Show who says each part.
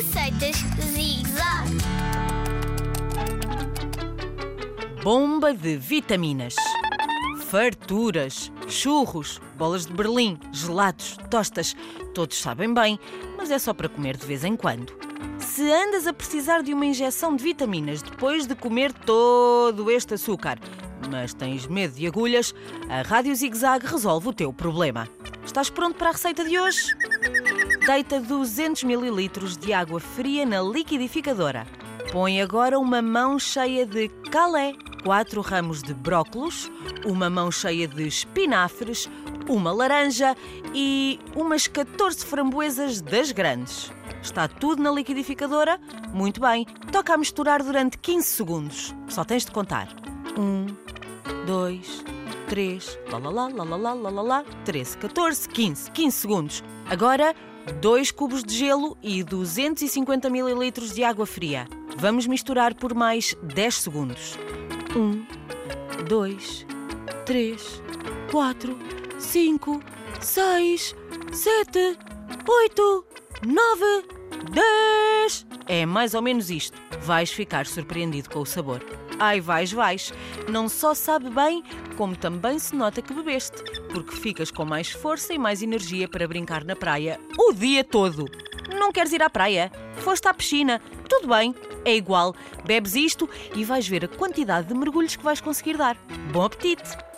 Speaker 1: Receitas Zig-Zag.
Speaker 2: Bomba de vitaminas. Farturas, churros, bolas de Berlim, gelados, tostas. Todos sabem bem, mas é só para comer de vez em quando. Se andas a precisar de uma injeção de vitaminas depois de comer todo este açúcar, mas tens medo de agulhas, a Rádio Zig Zag resolve o teu problema. Estás pronto para a receita de hoje? Deita 200 ml de água fria na liquidificadora. Põe agora uma mão cheia de calé, quatro ramos de brócolos, uma mão cheia de espinafres, uma laranja e umas 14 framboesas das grandes. Está tudo na liquidificadora? Muito bem. Toca a misturar durante 15 segundos. Só tens de contar. Um, dois, três, lá lá lá lá lá lá lá lá lá, 13, 14, 15, 15 segundos. Agora, dois cubos de gelo e 250 ml de água fria. Vamos misturar por mais 10 segundos. Um, dois, três, quatro, cinco, seis, sete, oito, nove, dez. É mais ou menos isto. Vais ficar surpreendido com o sabor. Ai, vais, vais. Não só sabe bem, como também se nota que bebeste, porque ficas com mais força e mais energia para brincar na praia o dia todo. Não queres ir à praia? Foste à piscina? Tudo bem, é igual. Bebes isto e vais ver a quantidade de mergulhos que vais conseguir dar. Bom apetite!